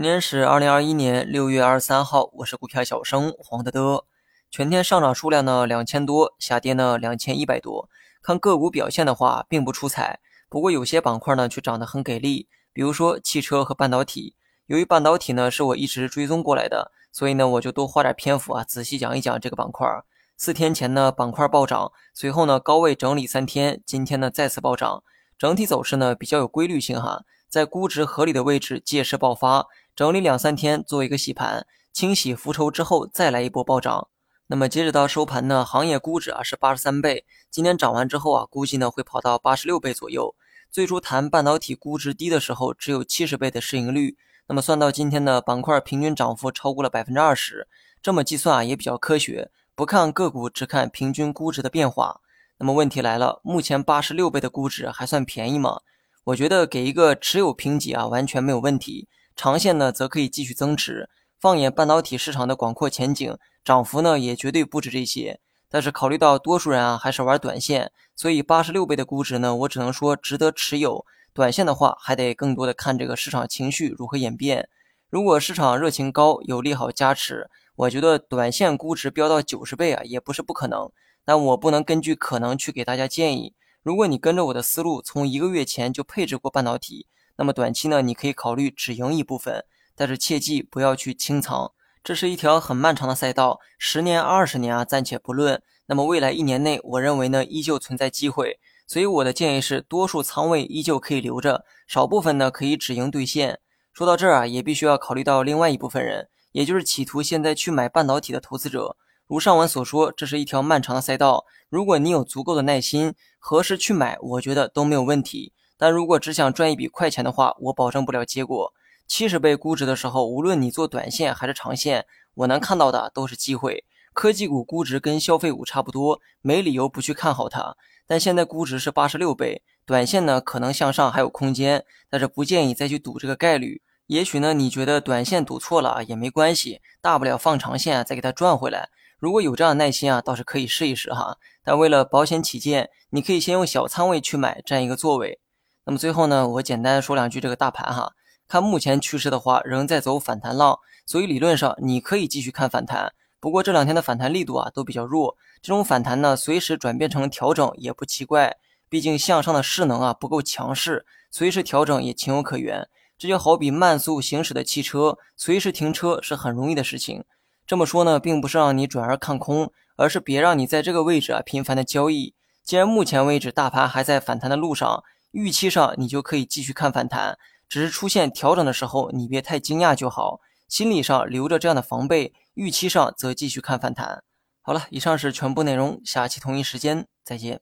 今天是二零二一年六月二十三号，我是股票小生黄德德。全天上涨数量呢两千多，下跌呢两千一百多。看个股表现的话，并不出彩。不过有些板块呢却涨得很给力，比如说汽车和半导体。由于半导体呢是我一直追踪过来的，所以呢我就多花点篇幅啊，仔细讲一讲这个板块。四天前呢板块暴涨，随后呢高位整理三天，今天呢再次暴涨，整体走势呢比较有规律性哈，在估值合理的位置借势爆发。整理两三天，做一个洗盘，清洗浮筹之后，再来一波暴涨。那么截止到收盘呢，行业估值啊是八十三倍，今天涨完之后啊，估计呢会跑到八十六倍左右。最初谈半导体估值低的时候，只有七十倍的市盈率。那么算到今天的板块平均涨幅超过了百分之二十，这么计算啊也比较科学。不看个股，只看平均估值的变化。那么问题来了，目前八十六倍的估值还算便宜吗？我觉得给一个持有评级啊，完全没有问题。长线呢，则可以继续增持。放眼半导体市场的广阔前景，涨幅呢也绝对不止这些。但是考虑到多数人啊还是玩短线，所以八十六倍的估值呢，我只能说值得持有。短线的话，还得更多的看这个市场情绪如何演变。如果市场热情高，有利好加持，我觉得短线估值飙到九十倍啊，也不是不可能。但我不能根据可能去给大家建议。如果你跟着我的思路，从一个月前就配置过半导体。那么短期呢，你可以考虑止盈一部分，但是切记不要去清仓。这是一条很漫长的赛道，十年、二十年啊，暂且不论。那么未来一年内，我认为呢，依旧存在机会。所以我的建议是，多数仓位依旧可以留着，少部分呢可以止盈兑现。说到这儿啊，也必须要考虑到另外一部分人，也就是企图现在去买半导体的投资者。如上文所说，这是一条漫长的赛道。如果你有足够的耐心，何时去买，我觉得都没有问题。但如果只想赚一笔快钱的话，我保证不了结果。七十倍估值的时候，无论你做短线还是长线，我能看到的都是机会。科技股估值跟消费股差不多，没理由不去看好它。但现在估值是八十六倍，短线呢可能向上还有空间，但是不建议再去赌这个概率。也许呢你觉得短线赌错了也没关系，大不了放长线再给它赚回来。如果有这样的耐心啊，倒是可以试一试哈。但为了保险起见，你可以先用小仓位去买，占一个座位。那么最后呢，我简单说两句这个大盘哈。看目前趋势的话，仍在走反弹浪，所以理论上你可以继续看反弹。不过这两天的反弹力度啊都比较弱，这种反弹呢随时转变成调整也不奇怪。毕竟向上的势能啊不够强势，随时调整也情有可原。这就好比慢速行驶的汽车，随时停车是很容易的事情。这么说呢，并不是让你转而看空，而是别让你在这个位置啊频繁的交易。既然目前为止大盘还在反弹的路上。预期上你就可以继续看反弹，只是出现调整的时候你别太惊讶就好，心理上留着这样的防备，预期上则继续看反弹。好了，以上是全部内容，下期同一时间再见。